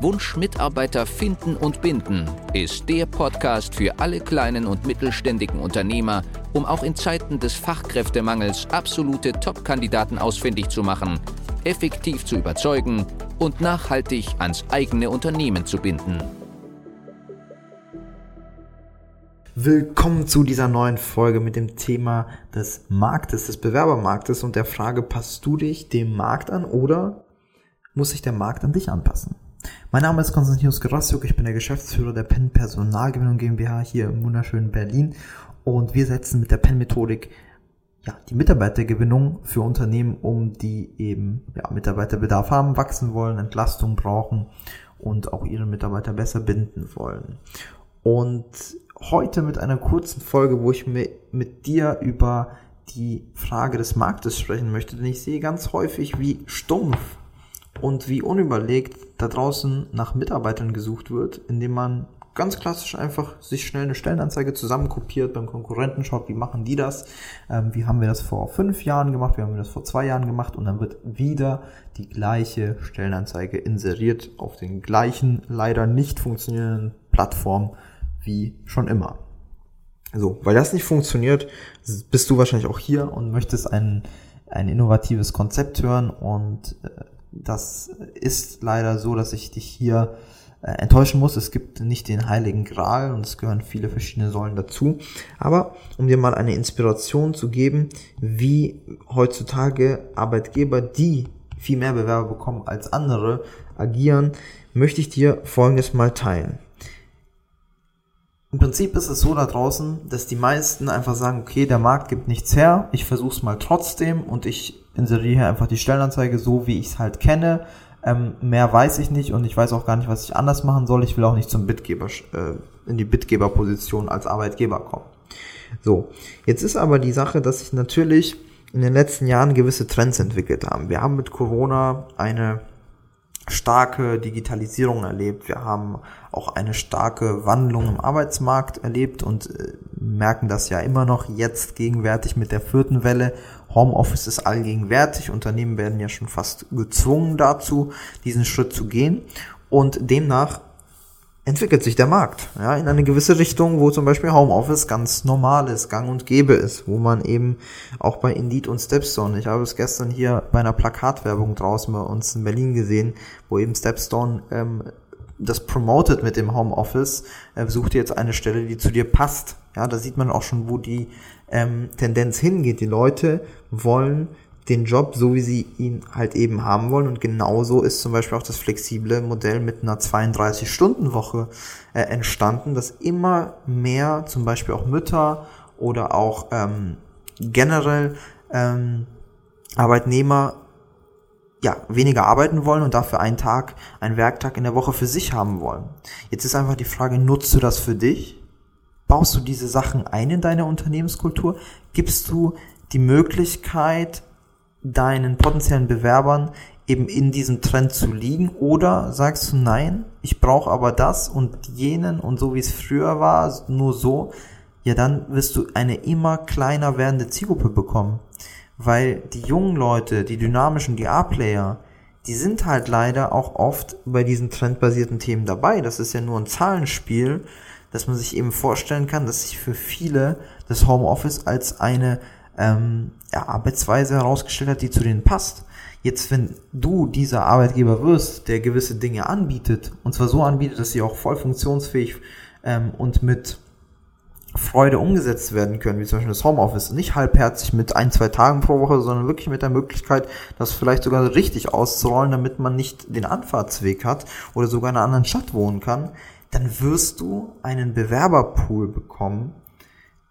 Wunsch Mitarbeiter finden und binden ist der Podcast für alle kleinen und mittelständigen Unternehmer, um auch in Zeiten des Fachkräftemangels absolute Top-Kandidaten ausfindig zu machen, effektiv zu überzeugen und nachhaltig ans eigene Unternehmen zu binden. Willkommen zu dieser neuen Folge mit dem Thema des Marktes, des Bewerbermarktes und der Frage, passt du dich dem Markt an oder muss sich der Markt an dich anpassen? Mein Name ist Konstantinos Gerassiuk, ich bin der Geschäftsführer der PEN Personalgewinnung GmbH hier im wunderschönen Berlin und wir setzen mit der PEN-Methodik ja, die Mitarbeitergewinnung für Unternehmen um, die eben ja, Mitarbeiterbedarf haben, wachsen wollen, Entlastung brauchen und auch ihre Mitarbeiter besser binden wollen. Und heute mit einer kurzen Folge, wo ich mit dir über die Frage des Marktes sprechen möchte, denn ich sehe ganz häufig, wie stumpf und wie unüberlegt da draußen nach Mitarbeitern gesucht wird, indem man ganz klassisch einfach sich schnell eine Stellenanzeige zusammenkopiert, beim Konkurrenten schaut, wie machen die das, ähm, wie haben wir das vor fünf Jahren gemacht, wie haben wir das vor zwei Jahren gemacht? Und dann wird wieder die gleiche Stellenanzeige inseriert auf den gleichen, leider nicht funktionierenden Plattformen wie schon immer. So, weil das nicht funktioniert, bist du wahrscheinlich auch hier und möchtest ein, ein innovatives Konzept hören und äh, das ist leider so, dass ich dich hier äh, enttäuschen muss. Es gibt nicht den heiligen Gral und es gehören viele verschiedene Säulen dazu. Aber um dir mal eine Inspiration zu geben, wie heutzutage Arbeitgeber, die viel mehr Bewerber bekommen als andere, agieren, möchte ich dir Folgendes mal teilen. Im Prinzip ist es so da draußen, dass die meisten einfach sagen, okay, der Markt gibt nichts her, ich versuche es mal trotzdem und ich inseriere hier einfach die Stellenanzeige so, wie ich es halt kenne. Ähm, mehr weiß ich nicht und ich weiß auch gar nicht, was ich anders machen soll. Ich will auch nicht zum Bitgeber, äh, in die Bitgeberposition als Arbeitgeber kommen. So, jetzt ist aber die Sache, dass sich natürlich in den letzten Jahren gewisse Trends entwickelt haben. Wir haben mit Corona eine starke Digitalisierung erlebt. Wir haben auch eine starke Wandlung im Arbeitsmarkt erlebt und äh, merken das ja immer noch jetzt gegenwärtig mit der vierten Welle. Homeoffice ist allgegenwärtig. Unternehmen werden ja schon fast gezwungen dazu, diesen Schritt zu gehen. Und demnach entwickelt sich der Markt ja, in eine gewisse Richtung, wo zum Beispiel Homeoffice ganz normal ist, gang und gäbe ist, wo man eben auch bei Indeed und Stepstone, ich habe es gestern hier bei einer Plakatwerbung draußen bei uns in Berlin gesehen, wo eben Stepstone ähm, das promotet mit dem Homeoffice, äh, such dir jetzt eine Stelle, die zu dir passt. Ja, da sieht man auch schon, wo die ähm, Tendenz hingeht. Die Leute wollen den Job so, wie sie ihn halt eben haben wollen. Und genauso ist zum Beispiel auch das flexible Modell mit einer 32-Stunden-Woche äh, entstanden, dass immer mehr zum Beispiel auch Mütter oder auch ähm, generell ähm, Arbeitnehmer ja, weniger arbeiten wollen und dafür einen Tag, einen Werktag in der Woche für sich haben wollen. Jetzt ist einfach die Frage, nutzt du das für dich? Baust du diese Sachen ein in deine Unternehmenskultur? Gibst du die Möglichkeit, deinen potenziellen Bewerbern eben in diesem Trend zu liegen oder sagst du nein, ich brauche aber das und jenen und so wie es früher war, nur so, ja dann wirst du eine immer kleiner werdende Zielgruppe bekommen. Weil die jungen Leute, die dynamischen, die A-Player, die sind halt leider auch oft bei diesen trendbasierten Themen dabei. Das ist ja nur ein Zahlenspiel, dass man sich eben vorstellen kann, dass sich für viele das Homeoffice als eine ähm, ja, Arbeitsweise herausgestellt hat, die zu denen passt. Jetzt, wenn du dieser Arbeitgeber wirst, der gewisse Dinge anbietet, und zwar so anbietet, dass sie auch voll funktionsfähig ähm, und mit Freude umgesetzt werden können, wie zum Beispiel das Homeoffice, nicht halbherzig mit ein, zwei Tagen pro Woche, sondern wirklich mit der Möglichkeit, das vielleicht sogar richtig auszurollen, damit man nicht den Anfahrtsweg hat oder sogar in einer anderen Stadt wohnen kann, dann wirst du einen Bewerberpool bekommen,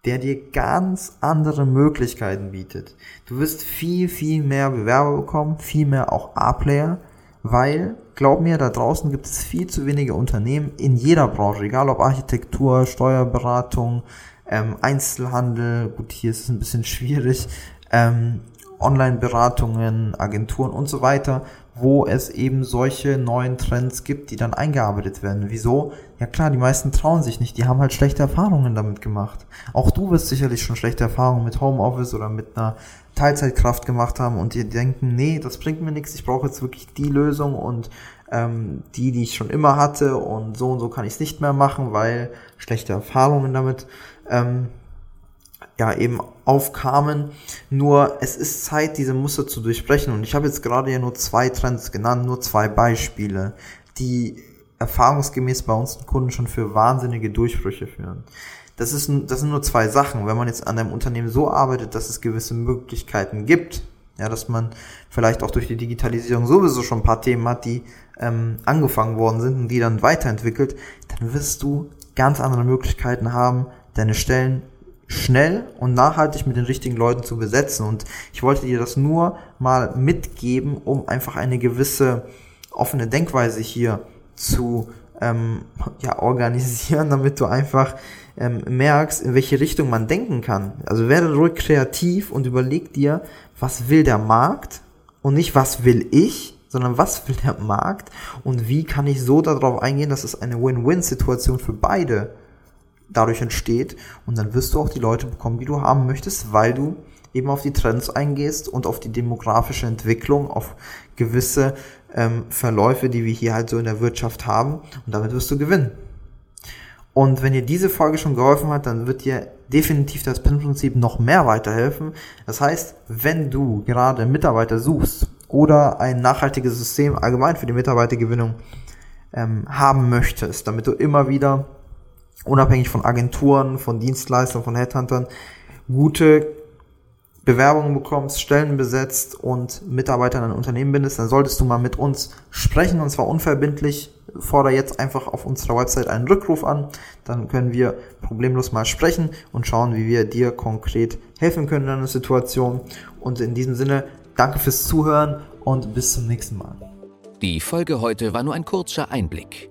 der dir ganz andere Möglichkeiten bietet. Du wirst viel, viel mehr Bewerber bekommen, viel mehr auch A-Player, weil, glaub mir, da draußen gibt es viel zu wenige Unternehmen in jeder Branche, egal ob Architektur, Steuerberatung, ähm, Einzelhandel, gut, hier ist es ein bisschen schwierig, ähm, Online-Beratungen, Agenturen und so weiter, wo es eben solche neuen Trends gibt, die dann eingearbeitet werden. Wieso? Ja klar, die meisten trauen sich nicht, die haben halt schlechte Erfahrungen damit gemacht. Auch du wirst sicherlich schon schlechte Erfahrungen mit Homeoffice oder mit einer Teilzeitkraft gemacht haben und dir denken, nee, das bringt mir nichts, ich brauche jetzt wirklich die Lösung und ähm, die, die ich schon immer hatte und so und so kann ich es nicht mehr machen, weil schlechte Erfahrungen damit ähm, ja eben aufkamen. Nur es ist Zeit, diese Muster zu durchbrechen. Und ich habe jetzt gerade ja nur zwei Trends genannt, nur zwei Beispiele, die erfahrungsgemäß bei uns Kunden schon für wahnsinnige Durchbrüche führen. Das, ist, das sind nur zwei Sachen. Wenn man jetzt an einem Unternehmen so arbeitet, dass es gewisse Möglichkeiten gibt, ja, dass man vielleicht auch durch die Digitalisierung sowieso schon ein paar Themen hat, die ähm, angefangen worden sind und die dann weiterentwickelt, dann wirst du ganz andere Möglichkeiten haben, deine Stellen schnell und nachhaltig mit den richtigen Leuten zu besetzen. Und ich wollte dir das nur mal mitgeben, um einfach eine gewisse offene Denkweise hier zu ähm, ja, organisieren, damit du einfach ähm, merkst, in welche Richtung man denken kann. Also werde ruhig kreativ und überleg dir, was will der Markt und nicht was will ich, sondern was will der Markt und wie kann ich so darauf eingehen, dass es eine Win-Win-Situation für beide dadurch entsteht und dann wirst du auch die Leute bekommen, die du haben möchtest, weil du eben auf die Trends eingehst und auf die demografische Entwicklung, auf gewisse ähm, Verläufe, die wir hier halt so in der Wirtschaft haben und damit wirst du gewinnen. Und wenn dir diese Folge schon geholfen hat, dann wird dir definitiv das PIN-Prinzip noch mehr weiterhelfen. Das heißt, wenn du gerade Mitarbeiter suchst oder ein nachhaltiges System allgemein für die Mitarbeitergewinnung ähm, haben möchtest, damit du immer wieder unabhängig von Agenturen, von Dienstleistern, von Headhuntern gute Bewerbungen bekommst, Stellen besetzt und Mitarbeiter in ein Unternehmen bindest, dann solltest du mal mit uns sprechen und zwar unverbindlich. Fordere jetzt einfach auf unserer Website einen Rückruf an, dann können wir problemlos mal sprechen und schauen, wie wir dir konkret helfen können in einer Situation. Und in diesem Sinne, danke fürs Zuhören und bis zum nächsten Mal. Die Folge heute war nur ein kurzer Einblick.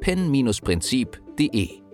www.pen-prinzip.de.